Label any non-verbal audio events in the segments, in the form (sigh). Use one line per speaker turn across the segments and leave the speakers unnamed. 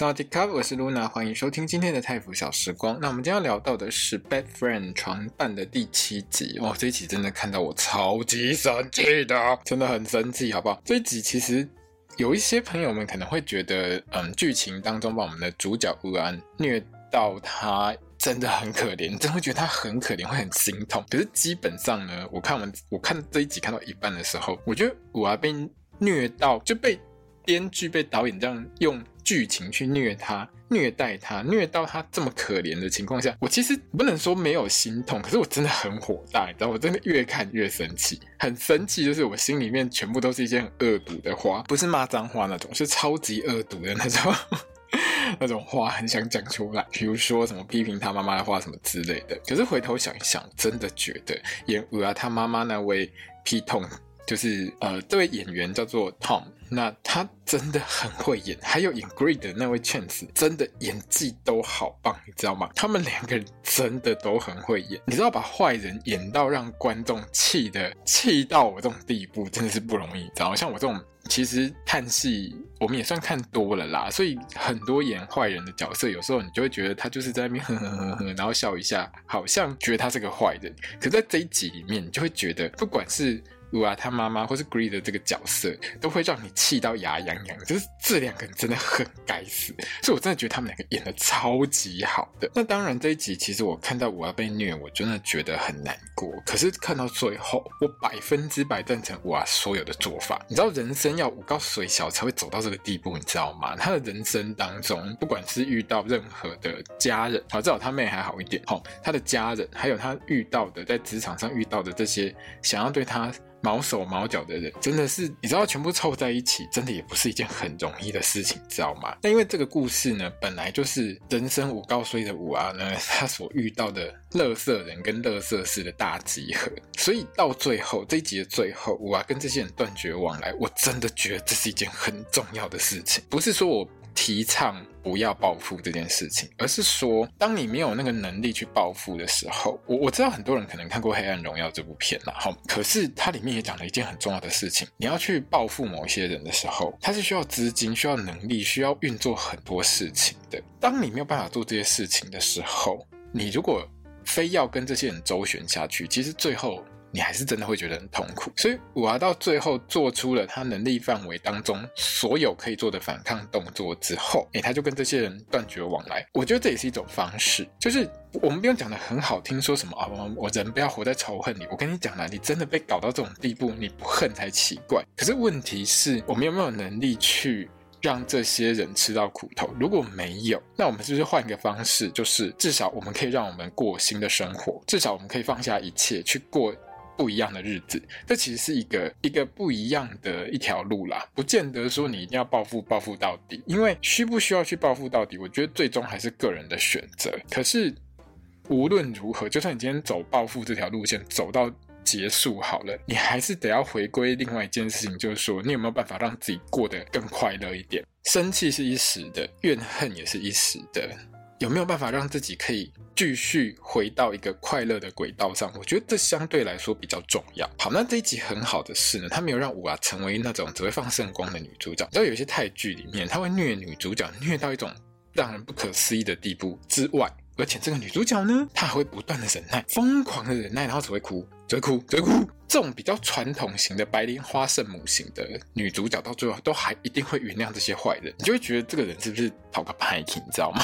大家好，我是 Luna，欢迎收听今天的泰腐小时光。那我们今天要聊到的是《Bad Friend》床伴的第七集。哇，这一集真的看到我超级生气的，真的很生气，好不好？这一集其实有一些朋友们可能会觉得，嗯，剧情当中把我们的主角乌安虐到他真的很可怜，真的会觉得他很可怜，会很心痛。可是基本上呢，我看完我看这一集看到一半的时候，我觉得乌安被虐到就被编剧被导演这样用。剧情去虐他、虐待他、虐到他这么可怜的情况下，我其实不能说没有心痛，可是我真的很火大，你知道，我真的越看越生气，很生气，就是我心里面全部都是一些很恶毒的话，不是骂脏话那种，是超级恶毒的那种那种话，很想讲出来，比如说什么批评他妈妈的话什么之类的。可是回头想一想，真的觉得演乌啊他妈妈那位 P 痛。就是呃，这位演员叫做 Tom，那他真的很会演，还有演 Greed 的那位 Chance，真的演技都好棒，你知道吗？他们两个人真的都很会演，你知道把坏人演到让观众气的气到我这种地步，真的是不容易，知道吗？像我这种其实看戏我们也算看多了啦，所以很多演坏人的角色，有时候你就会觉得他就是在那边呵呵呵呵，然后笑一下，好像觉得他是个坏人，可在这一集里面，你就会觉得不管是乌啊，他妈妈或是 Greed 的这个角色，都会让你气到牙痒痒。就是这两个人真的很该死，所以我真的觉得他们两个演得超级好的。那当然，这一集其实我看到乌啊被虐，我真的觉得很难过。可是看到最后，我百分之百赞成乌啊所有的做法。你知道，人生要五告水小才会走到这个地步，你知道吗？他的人生当中，不管是遇到任何的家人，好，至少他妹还好一点。好，他的家人，还有他遇到的在职场上遇到的这些想要对他。毛手毛脚的人真的是，你知道，全部凑在一起，真的也不是一件很容易的事情，知道吗？那因为这个故事呢，本来就是人生五告衰的五啊呢，他所遇到的垃圾人跟垃圾事的大集合，所以到最后这一集的最后，五啊跟这些人断绝往来，我真的觉得这是一件很重要的事情，不是说我。提倡不要报复这件事情，而是说，当你没有那个能力去报复的时候，我我知道很多人可能看过《黑暗荣耀》这部片了，哈，可是它里面也讲了一件很重要的事情，你要去报复某些人的时候，它是需要资金、需要能力、需要运作很多事情的。当你没有办法做这些事情的时候，你如果非要跟这些人周旋下去，其实最后。你还是真的会觉得很痛苦，所以五啊到最后做出了他能力范围当中所有可以做的反抗动作之后，诶，他就跟这些人断绝往来。我觉得这也是一种方式，就是我们不用讲得很好听，说什么啊，我人不要活在仇恨里。我跟你讲了，你真的被搞到这种地步，你不恨才奇怪。可是问题是，我们有没有能力去让这些人吃到苦头？如果没有，那我们是不是换一个方式，就是至少我们可以让我们过新的生活，至少我们可以放下一切去过。不一样的日子，这其实是一个一个不一样的一条路啦，不见得说你一定要报复报复到底，因为需不需要去报复到底，我觉得最终还是个人的选择。可是无论如何，就算你今天走报复这条路线走到结束好了，你还是得要回归另外一件事情，就是说你有没有办法让自己过得更快乐一点？生气是一时的，怨恨也是一时的。有没有办法让自己可以继续回到一个快乐的轨道上？我觉得这相对来说比较重要。好，那这一集很好的是呢，他没有让五啊成为那种只会放圣光的女主角。你知道有些泰剧里面，他会虐女主角，虐到一种让人不可思议的地步之外，而且这个女主角呢，她还会不断的忍耐，疯狂的忍耐，然后只会哭，只会哭，只会哭。这种比较传统型的白莲花圣母型的女主角，到最后都还一定会原谅这些坏人。你就会觉得这个人是不是讨个拍你知道吗？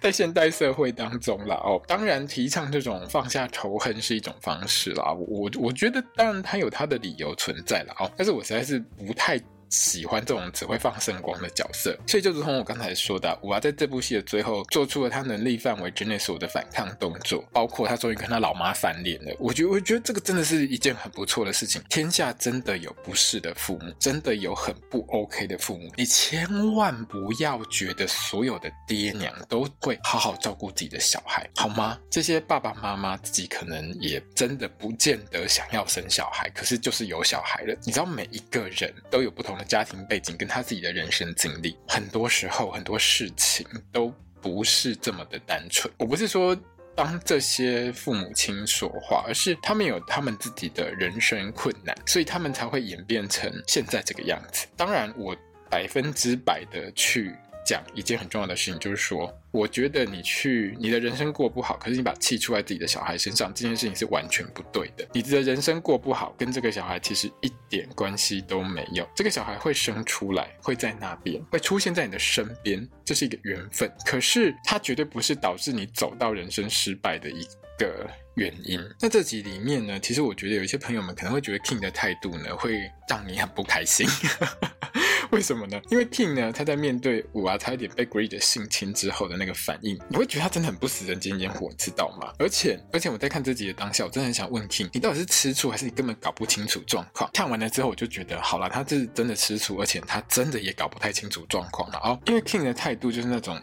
在现代社会当中啦，哦，当然提倡这种放下仇恨是一种方式啦。我我觉得当然他有他的理由存在啦，哦，但是我实在是不太喜欢这种只会放圣光的角色。所以就如同我刚才说的，五娃在这部戏的最后做出了他能力范围之内所有的反抗动作，包括他终于跟他老妈翻脸了。我觉得，我觉得这个真的是一件很不错的事情。天下真的有不是的父母，真的有很不 OK 的父母。你千万不要觉得所有的爹娘都会好好照顾自己的小孩，好吗？这些爸爸妈妈自己可能也真的不见得想要生小孩，可是就是有小孩了。你知道，每一个人都有不同家庭背景跟他自己的人生经历，很多时候很多事情都不是这么的单纯。我不是说帮这些父母亲说话，而是他们有他们自己的人生困难，所以他们才会演变成现在这个样子。当然，我百分之百的去。讲一件很重要的事情，就是说，我觉得你去你的人生过不好，可是你把气出在自己的小孩身上，这件事情是完全不对的。你的人生过不好，跟这个小孩其实一点关系都没有。这个小孩会生出来，会在那边，会出现在你的身边，这是一个缘分。可是，它绝对不是导致你走到人生失败的一个原因。那这集里面呢，其实我觉得有一些朋友们可能会觉得 King 的态度呢，会让你很不开心。(laughs) (laughs) 为什么呢？因为 King 呢，他在面对五娃差一点被 Greed 性侵之后的那个反应，你会觉得他真的很不食人间烟火，知道吗？而且，而且我在看这集的当下，我真的很想问 King，你到底是吃醋还是你根本搞不清楚状况？看完了之后，我就觉得，好了，他是真的吃醋，而且他真的也搞不太清楚状况了哦。因为 King 的态度就是那种。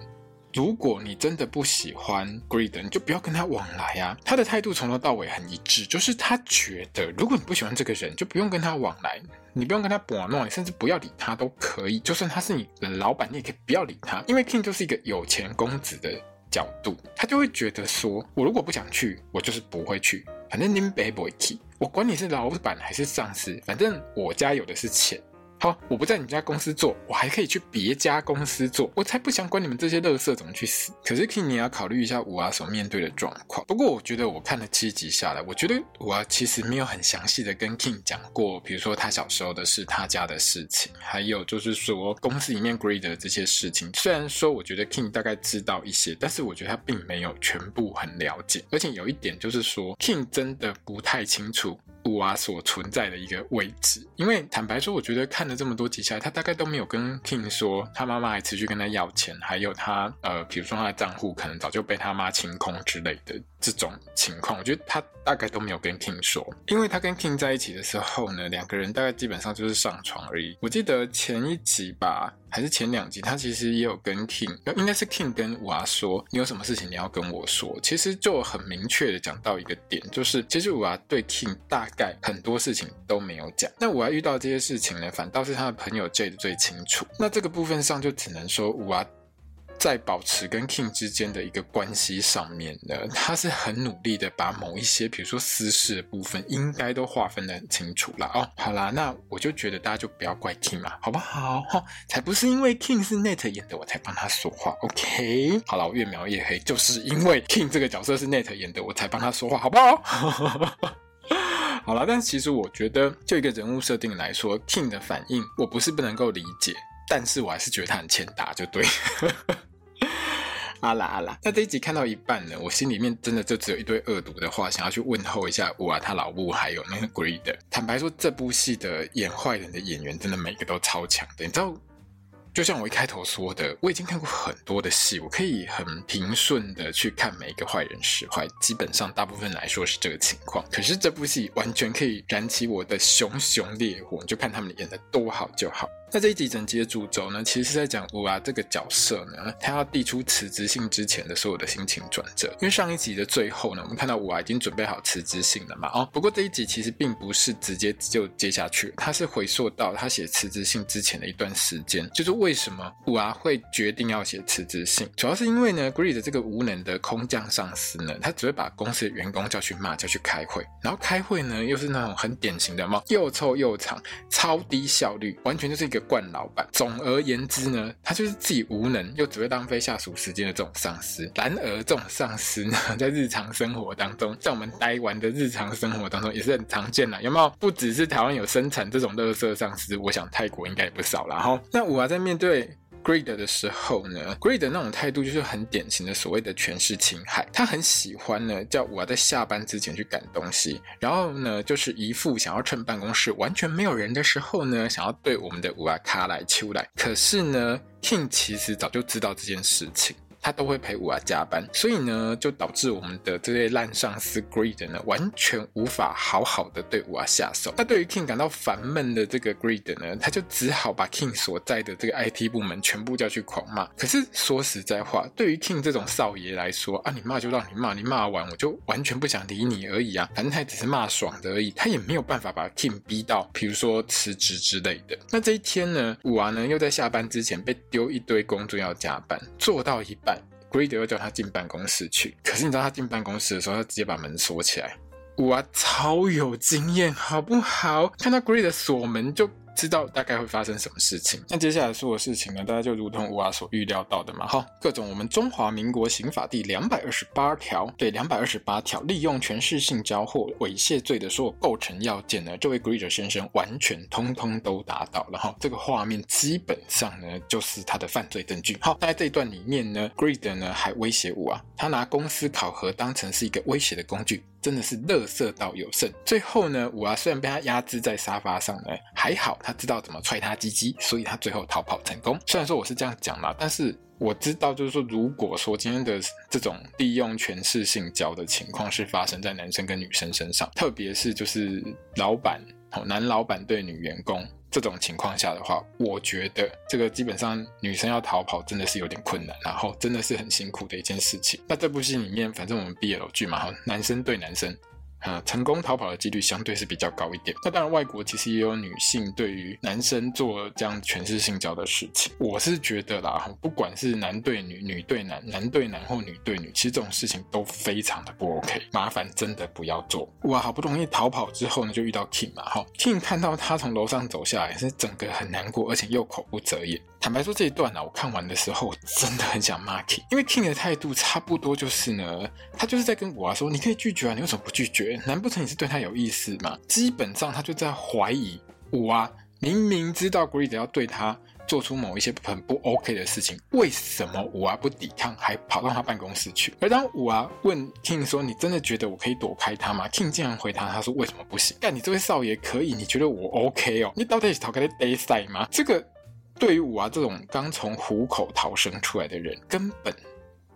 如果你真的不喜欢 Greed，你就不要跟他往来啊。他的态度从头到尾很一致，就是他觉得，如果你不喜欢这个人，就不用跟他往来，你不用跟他玩弄，你甚至不要理他都可以。就算他是你的老板，你也可以不要理他。因为 King 就是一个有钱公子的角度，他就会觉得说，我如果不想去，我就是不会去。反正你们不会去，我管你是老板还是上司，反正我家有的是钱。好，我不在你家公司做，我还可以去别家公司做，我才不想管你们这些垃圾怎么去死。可是 King，你要考虑一下五娃所面对的状况。不过我觉得我看了七集下来，我觉得五娃其实没有很详细的跟 King 讲过，比如说他小时候的事、他家的事情，还有就是说公司里面 Greed 的这些事情。虽然说我觉得 King 大概知道一些，但是我觉得他并没有全部很了解。而且有一点就是说，King 真的不太清楚。五娃所存在的一个位置，因为坦白说，我觉得看了这么多集下来，他大概都没有跟 King 说，他妈妈还持续跟他要钱，还有他呃，比如说他的账户可能早就被他妈清空之类的这种情况，我觉得他大概都没有跟 King 说，因为他跟 King 在一起的时候呢，两个人大概基本上就是上床而已。我记得前一集吧。还是前两集，他其实也有跟 King，应该是 King 跟娃说，你有什么事情你要跟我说。其实就很明确的讲到一个点，就是其实娃对 King 大概很多事情都没有讲。那娃遇到这些事情呢，反倒是他的朋友 Jay 最清楚。那这个部分上就只能说娃。在保持跟 King 之间的一个关系上面呢，他是很努力的把某一些，比如说私事的部分，应该都划分得很清楚了哦。好啦，那我就觉得大家就不要怪 King 嘛，好不好？哈，才不是因为 King 是 Nate 演的，我才帮他说话。OK，好了，我越描越黑，就是因为 King 这个角色是 Nate 演的，我才帮他说话，好不好？(laughs) 好了，但其实我觉得，就一个人物设定来说，King 的反应我不是不能够理解，但是我还是觉得他很欠打，就对。(laughs) 阿啦阿啦，那这一集看到一半呢，我心里面真的就只有一堆恶毒的话，想要去问候一下五娃他老母，还有那个 Greed。坦白说，这部戏的演坏人的演员真的每个都超强的，你知道？就像我一开头说的，我已经看过很多的戏，我可以很平顺的去看每一个坏人使坏，基本上大部分来说是这个情况。可是这部戏完全可以燃起我的熊熊烈火，你就看他们演的多好就好。那这一集整集的主轴呢，其实是在讲五娃这个角色呢，他要递出辞职信之前的所有的心情转折。因为上一集的最后呢，我们看到五娃已经准备好辞职信了嘛，哦，不过这一集其实并不是直接就接下去，他是回溯到他写辞职信之前的一段时间，就是为什么五娃会决定要写辞职信，主要是因为呢，Greed 这个无能的空降上司呢，他只会把公司的员工叫去骂，叫去开会，然后开会呢又是那种很典型的嘛，又臭又长，超低效率，完全就是一个。惯老板，总而言之呢，他就是自己无能又只会浪费下属时间的这种上司。然而，这种上司呢，在日常生活当中，在我们待玩的日常生活当中也是很常见的，有没有？不只是台湾有生产这种垃圾上司，我想泰国应该也不少了。哈，那我还在面对 Greed 的时候呢，Greed 的那种态度就是很典型的所谓的权势侵害。他很喜欢呢，叫我在下班之前去赶东西，然后呢，就是一副想要趁办公室完全没有人的时候呢，想要对我们的五阿卡来出来。可是呢，King 其实早就知道这件事情。他都会陪五娃加班，所以呢，就导致我们的这些烂上司 Greed 呢，完全无法好好的对五娃下手。那对于 King 感到烦闷的这个 Greed 呢，他就只好把 King 所在的这个 IT 部门全部叫去狂骂。可是说实在话，对于 King 这种少爷来说啊，你骂就让你骂，你骂完我就完全不想理你而已啊，反正他只是骂爽的而已，他也没有办法把 King 逼到，比如说辞职之类的。那这一天呢，五娃呢又在下班之前被丢一堆工作要加班，做到一半。Greed 又叫他进办公室去，可是你知道他进办公室的时候，他直接把门锁起来。哇，超有经验，好不好？看到 Greed 锁门就。知道大概会发生什么事情。那接下来说的事情呢，大家就如同五娃所预料到的嘛，哈，各种我们中华民国刑法第两百二十八条，对，两百二十八条，利用权势性交或猥亵罪的所有构成要件呢，这位 Greed 先生完全通通都达到，然后这个画面基本上呢，就是他的犯罪证据。好，在这一段里面呢，Greed 呢还威胁五娃，他拿公司考核当成是一个威胁的工具。真的是乐色到有剩。最后呢，我啊虽然被他压制在沙发上呢，还好他知道怎么踹他鸡鸡，所以他最后逃跑成功。虽然说我是这样讲啦，但是我知道，就是说，如果说今天的这种利用权势性交的情况是发生在男生跟女生身上，特别是就是老板，男老板对女员工。这种情况下的话，我觉得这个基本上女生要逃跑真的是有点困难，然后真的是很辛苦的一件事情。那这部戏里面，反正我们 BL 剧嘛，哈，男生对男生。啊，成功逃跑的几率相对是比较高一点。那当然，外国其实也有女性对于男生做这样全是性交的事情。我是觉得啦，不管是男对女、女对男、男对男或女对女，其实这种事情都非常的不 OK。麻烦真的不要做。哇，好不容易逃跑之后呢，就遇到 King 嘛，哈，King 看到他从楼上走下来，是整个很难过，而且又口不择言。坦白说，这一段呢、啊，我看完的时候，我真的很想骂 King，因为 King 的态度差不多就是呢，他就是在跟我啊说，你可以拒绝啊，你为什么不拒绝？难不成你是对他有意思吗？基本上他就在怀疑五娃，明明知道 Greed 要对他做出某一些很不 OK 的事情，为什么五娃不抵抗，还跑到他办公室去？而当五娃问 King 说，你真的觉得我可以躲开他吗？King 竟然回答他说，为什么不行？但你这位少爷可以，你觉得我 OK 哦？你到底是逃开的 day 赛吗？这个。对于五娃这种刚从虎口逃生出来的人，根本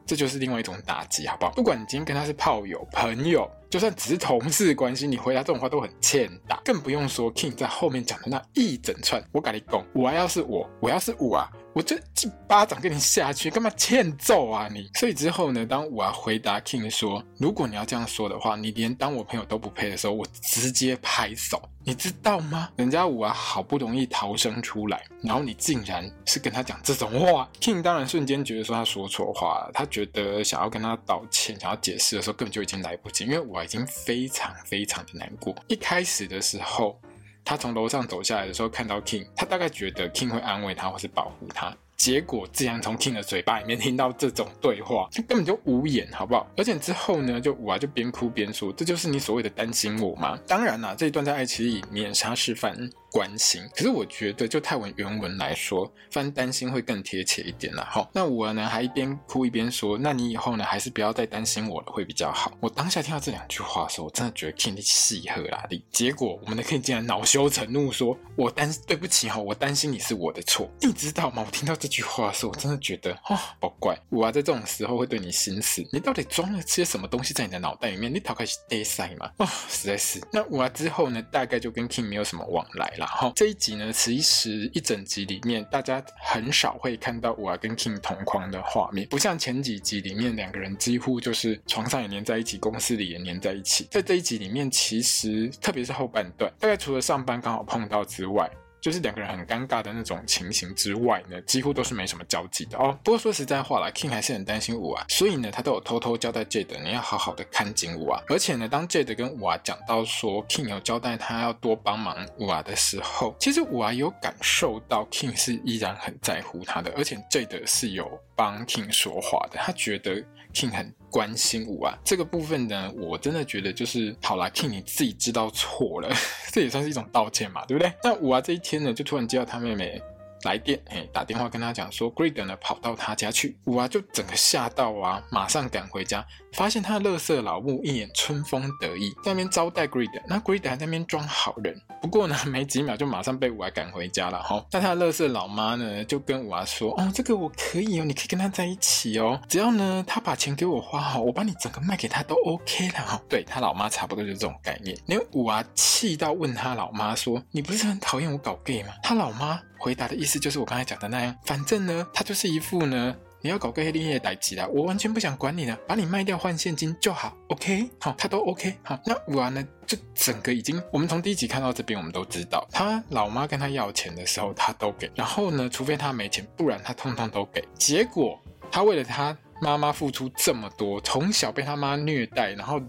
这就是另外一种打击，好不好？不管你今天跟他是炮友、朋友，就算只是同事关系，你回答这种话都很欠打，更不用说 King 在后面讲的那一整串。我跟你讲，五娃要是我，我要是五啊。我这一巴掌给你下去，干嘛欠揍啊你？所以之后呢，当五娃回答 King 说：“如果你要这样说的话，你连当我朋友都不配的时候，我直接拍手，你知道吗？人家五啊好不容易逃生出来，然后你竟然是跟他讲这种话。”King 当然瞬间觉得说他说错话了，他觉得想要跟他道歉、想要解释的时候，根本就已经来不及，因为我已经非常非常的难过。一开始的时候。他从楼上走下来的时候，看到 King，他大概觉得 King 会安慰他或是保护他。结果竟然从 King 的嘴巴里面听到这种对话，就根本就无言，好不好？而且之后呢，就五娃就边哭边说：“这就是你所谓的担心我吗？”当然啦，这一段在爱奇艺免杀示范。关心，可是我觉得就泰文原文来说，翻担心会更贴切一点啦。好，那我呢还一边哭一边说，那你以后呢还是不要再担心我了，会比较好。我当下听到这两句话的时候，我真的觉得 King 戏和啦力。结果我们的 King 竟然恼羞成怒说，我担对不起哈，我担心你是我的错。你知道吗？我听到这句话的时候，我真的觉得啊，好怪。我啊在这种时候会对你心死，你到底装了些什么东西在你的脑袋里面？你逃开是 day 赛吗？啊，实在是。那我啊之后呢，大概就跟 King 没有什么往来了。然后这一集呢，其实一整集里面，大家很少会看到我跟 King 同框的画面，不像前几集里面两个人几乎就是床上也黏在一起，公司里也黏在一起。在这一集里面，其实特别是后半段，大概除了上班刚好碰到之外。就是两个人很尴尬的那种情形之外呢，几乎都是没什么交集的哦。不过说实在话啦，King 还是很担心五娃，所以呢，他都有偷偷交代 Jade 你要好好的看紧五娃。而且呢，当 Jade 跟五娃讲到说 King 有交代他要多帮忙五娃的时候，其实五娃有感受到 King 是依然很在乎他的，而且 Jade 是有帮 King 说话的，他觉得。King 很关心五娃，这个部分呢，我真的觉得就是好啦，King 你自己知道错了，(laughs) 这也算是一种道歉嘛，对不对？那五娃这一天呢，就突然接到他妹妹来电，哎，打电话跟他讲说，Greed 呢跑到他家去，五娃就整个吓到啊，马上赶回家，发现他的乐色老母一脸春风得意，在那边招待 Greed，那 Greed 还在那边装好人，不过呢，没几秒就马上被五娃赶回家了哈。那他的乐色老妈呢，就跟五娃说，哦，这个我可以哦，你可以跟他在一起哦，只要呢他把钱给我花好，我把你整个卖给他都 OK 了哈。对，他老妈差不多就是这种概念，连五娃气到问他老妈说，你不是很讨厌我搞 gay 吗？他老妈。回答的意思就是我刚才讲的那样，反正呢，他就是一副呢，你要搞个黑恋的代志啦，我完全不想管你了，把你卖掉换现金就好，OK，好，他都 OK，好，那完了，这，整个已经，我们从第一集看到这边，我们都知道，他老妈跟他要钱的时候，他都给，然后呢，除非他没钱，不然他通通都给，结果他为了他妈妈付出这么多，从小被他妈虐待，然后。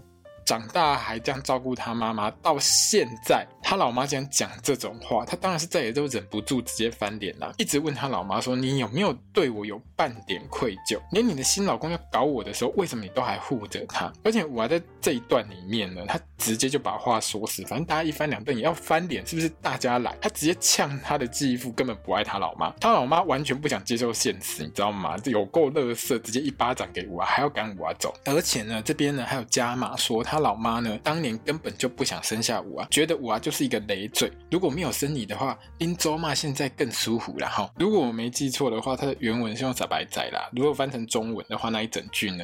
长大还这样照顾他妈妈，到现在他老妈竟然讲这种话，他当然是再也都忍不住直接翻脸了，一直问他老妈说：“你有没有对我有半点愧疚？连你的新老公要搞我的时候，为什么你都还护着他？而且我还在这一段里面呢，他直接就把话说死，反正大家一翻两瞪也要翻脸，是不是？大家来，他直接呛他的继父根本不爱他老妈，他老妈完全不想接受现实，你知道吗？有够乐色，直接一巴掌给我，还要赶我走，而且呢，这边呢还有加码说他。他老妈呢，当年根本就不想生下五娃，觉得五娃就是一个累赘。如果没有生你的话，林州嘛现在更舒服了哈。如果我没记错的话，它的原文是用傻白仔啦。如果翻成中文的话，那一整句呢，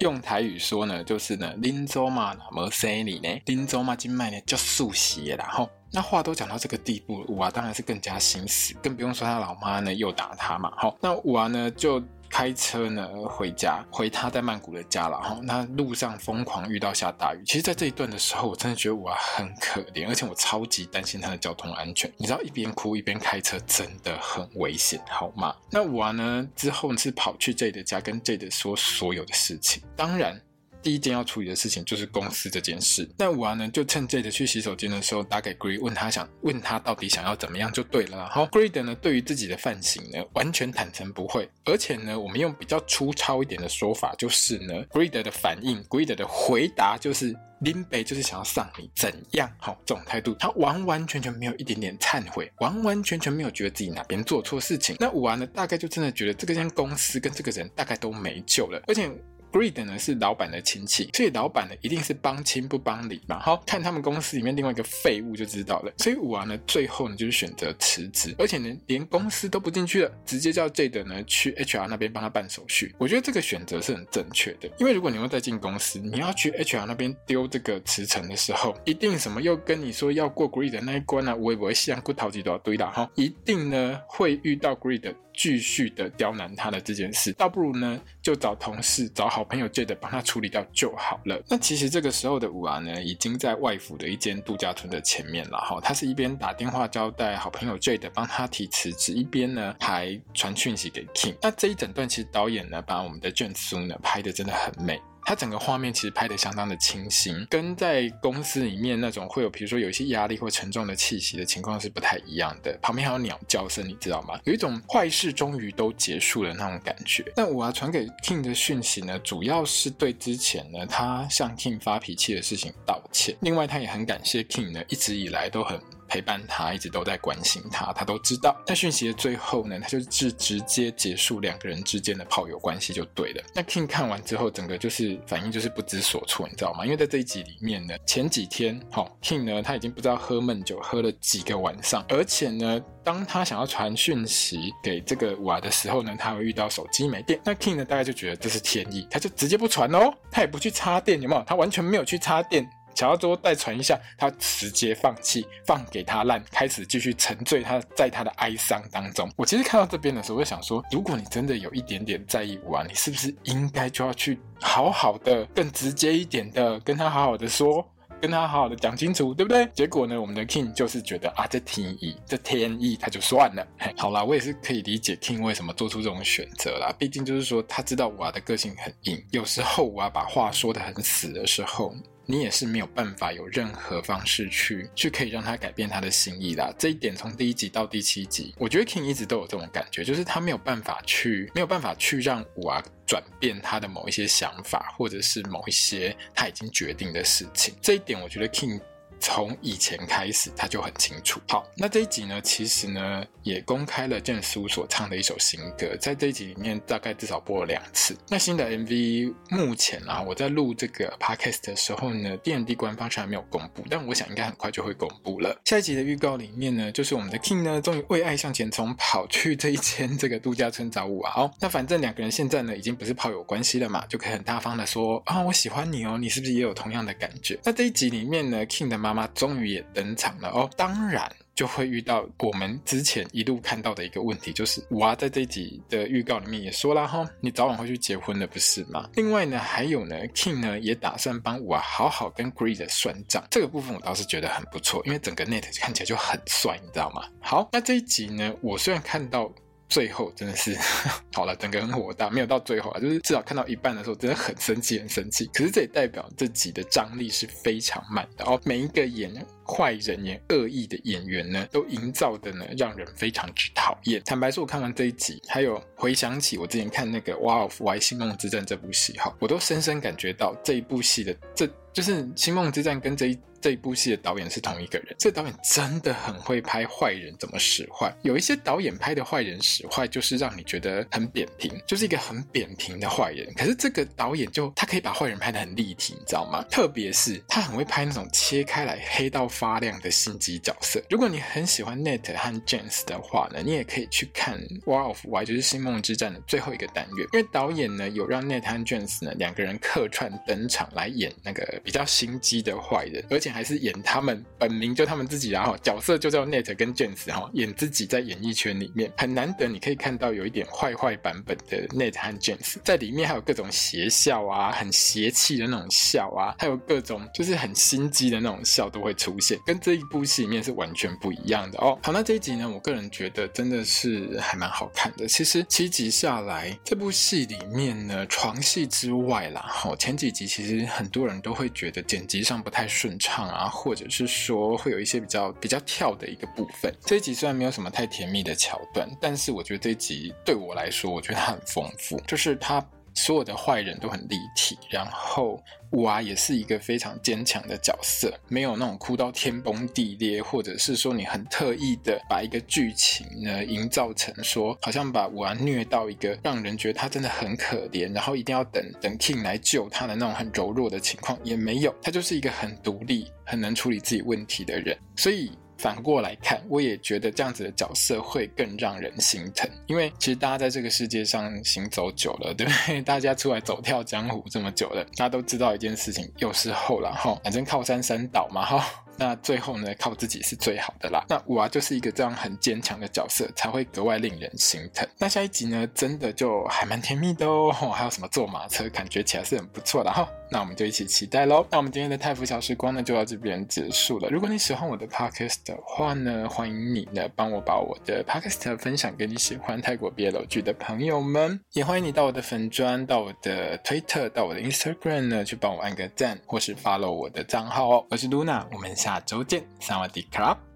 用台语说呢，就是呢，林州嘛没生你呢，林州嘛今麦呢叫素洗了哈。那话都讲到这个地步，五娃当然是更加心死，更不用说他老妈呢又打他嘛。好，那五娃呢就。开车呢回家，回他在曼谷的家了哈。那路上疯狂遇到下大雨，其实，在这一段的时候，我真的觉得我很可怜，而且我超级担心他的交通安全。你知道，一边哭一边开车真的很危险，好吗？那我呢之后是跑去 J 的家，跟 J 的说所有的事情，当然。第一件要处理的事情就是公司这件事。那五娃呢，就趁 Jade 去洗手间的时候打给 Greed，问他想问他到底想要怎么样就对了。然后 Greed 呢，对于自己的犯行呢，完全坦诚不讳。而且呢，我们用比较粗糙一点的说法，就是呢，Greed 的反应，Greed 的回答就是林北就是想要上你怎样？好，这种态度，他完完全全没有一点点忏悔，完完全全没有觉得自己哪边做错事情。那五娃呢，大概就真的觉得这个间公司跟这个人大概都没救了，而且。Greed 呢是老板的亲戚，所以老板呢一定是帮亲不帮理嘛。好，看他们公司里面另外一个废物就知道了。所以五娃呢最后呢就是选择辞职，而且呢连公司都不进去了，直接叫 Jade 呢去 HR 那边帮他办手续。我觉得这个选择是很正确的，因为如果你要再进公司，你要去 HR 那边丢这个辞呈的时候，一定什么又跟你说要过 Greed 那一关啊，我也不会像骨头几多堆的哈，一定呢会遇到 Greed。继续的刁难他的这件事，倒不如呢就找同事、找好朋友 J 的帮他处理掉就好了。那其实这个时候的五娃呢，已经在外府的一间度假村的前面了哈。他是一边打电话交代好朋友 J 的帮他提辞职，一边呢还传讯息给 King。那这一整段其实导演呢把我们的卷苏呢拍的真的很美。它整个画面其实拍得相当的清新，跟在公司里面那种会有，比如说有一些压力或沉重的气息的情况是不太一样的。旁边还有鸟叫声，你知道吗？有一种坏事终于都结束了那种感觉。那我要传给 King 的讯息呢，主要是对之前呢他向 King 发脾气的事情道歉。另外，他也很感谢 King 呢一直以来都很。陪伴他，一直都在关心他，他都知道。在讯息的最后呢，他就是直接结束两个人之间的炮友关系就对了。那 King 看完之后，整个就是反应就是不知所措，你知道吗？因为在这一集里面呢，前几天，好、哦、King 呢他已经不知道喝闷酒喝了几个晚上，而且呢，当他想要传讯息给这个娃的时候呢，他会遇到手机没电。那 King 呢大概就觉得这是天意，他就直接不传哦，他也不去插电，有没有？他完全没有去插电。想要多再传一下，他直接放弃，放给他烂，开始继续沉醉他在他的哀伤当中。我其实看到这边的时候，我就想说，如果你真的有一点点在意五娃，你是不是应该就要去好好的、更直接一点的跟他好好的说，跟他好好的讲清楚，对不对？结果呢，我们的 King 就是觉得啊，这天意，这天意，他就算了。(laughs) 好啦，我也是可以理解 King 为什么做出这种选择啦。毕竟就是说，他知道我的个性很硬，有时候五娃把话说得很死的时候。你也是没有办法有任何方式去去可以让他改变他的心意啦。这一点从第一集到第七集，我觉得 King 一直都有这种感觉，就是他没有办法去没有办法去让五娃转变他的某一些想法，或者是某一些他已经决定的事情。这一点我觉得 King 从以前开始他就很清楚。好，那这一集呢，其实呢也公开了郑书所唱的一首新歌，在这一集里面大概至少播了两次。那新的 MV 目前啊，我在录这个 Podcast 的时候呢，DND 官方还没有公布，但我想应该很快就会公布了。下一集的预告里面呢，就是我们的 King 呢，终于为爱向前冲，跑去这一间这个度假村找五娃。哦，那反正两个人现在呢，已经不是炮友关系了嘛，就可以很大方的说啊，我喜欢你哦，你是不是也有同样的感觉？那这一集里面呢，King 的妈妈妈终于也登场了哦，当然。就会遇到我们之前一路看到的一个问题，就是五娃在这集的预告里面也说了哈，你早晚会去结婚的，不是吗？另外呢，还有呢，King 呢也打算帮五娃好好跟 Greed 算账，这个部分我倒是觉得很不错，因为整个 Net 看起来就很帅，你知道吗？好，那这一集呢，我虽然看到。最后真的是 (laughs) 好了，整个很火大，没有到最后啊，就是至少看到一半的时候，真的很生气，很生气。可是这也代表这集的张力是非常满的哦。每一个演坏人、演恶意的演员呢，都营造的呢，让人非常之讨厌。坦白说，我看完这一集，还有回想起我之前看那个《w of Y 星梦之战》这部戏哈，我都深深感觉到这一部戏的这就是《星梦之战》跟这一。这一部戏的导演是同一个人，这导演真的很会拍坏人怎么使坏。有一些导演拍的坏人使坏，就是让你觉得很扁平，就是一个很扁平的坏人。可是这个导演就他可以把坏人拍得很立体，你知道吗？特别是他很会拍那种切开来黑到发亮的心机角色。如果你很喜欢 Nate 和 James 的话呢，你也可以去看《War of Y》，就是《星梦之战》的最后一个单元，因为导演呢有让 Nate 和 James 呢两个人客串登场来演那个比较心机的坏人，而且。还是演他们本名就他们自己，然后角色就叫 Nate 跟 James 哈，演自己在演艺圈里面很难得，你可以看到有一点坏坏版本的 Nate 和 James 在里面，还有各种邪笑啊，很邪气的那种笑啊，还有各种就是很心机的那种笑都会出现，跟这一部戏里面是完全不一样的哦。好，那这一集呢，我个人觉得真的是还蛮好看的。其实七集下来，这部戏里面呢，床戏之外啦，哈，前几集其实很多人都会觉得剪辑上不太顺畅。啊，或者是说会有一些比较比较跳的一个部分。这一集虽然没有什么太甜蜜的桥段，但是我觉得这一集对我来说，我觉得它很丰富，就是它。所有的坏人都很立体，然后五娃也是一个非常坚强的角色，没有那种哭到天崩地裂，或者是说你很特意的把一个剧情呢营造成说，好像把五娃虐到一个让人觉得他真的很可怜，然后一定要等等 King 来救他的那种很柔弱的情况也没有，他就是一个很独立、很能处理自己问题的人，所以。反过来看，我也觉得这样子的角色会更让人心疼，因为其实大家在这个世界上行走久了，对不对？(laughs) 大家出来走跳江湖这么久了，大家都知道一件事情，有时候啦哈，反正靠山山倒嘛哈。那最后呢，靠自己是最好的啦。那五娃就是一个这样很坚强的角色，才会格外令人心疼。那下一集呢，真的就还蛮甜蜜的哦。还有什么坐马车，感觉起来是很不错的哈。那我们就一起期待喽。那我们今天的泰服小时光呢，就到这边结束了。如果你喜欢我的 podcast 的话呢，欢迎你呢帮我把我的 podcast 分享给你喜欢泰国 BL 剧的朋友们，也欢迎你到我的粉专、到我的推特、到我的 Instagram 呢去帮我按个赞，或是 follow 我的账号哦。我是 Luna，我们下。下周见，萨瓦迪卡。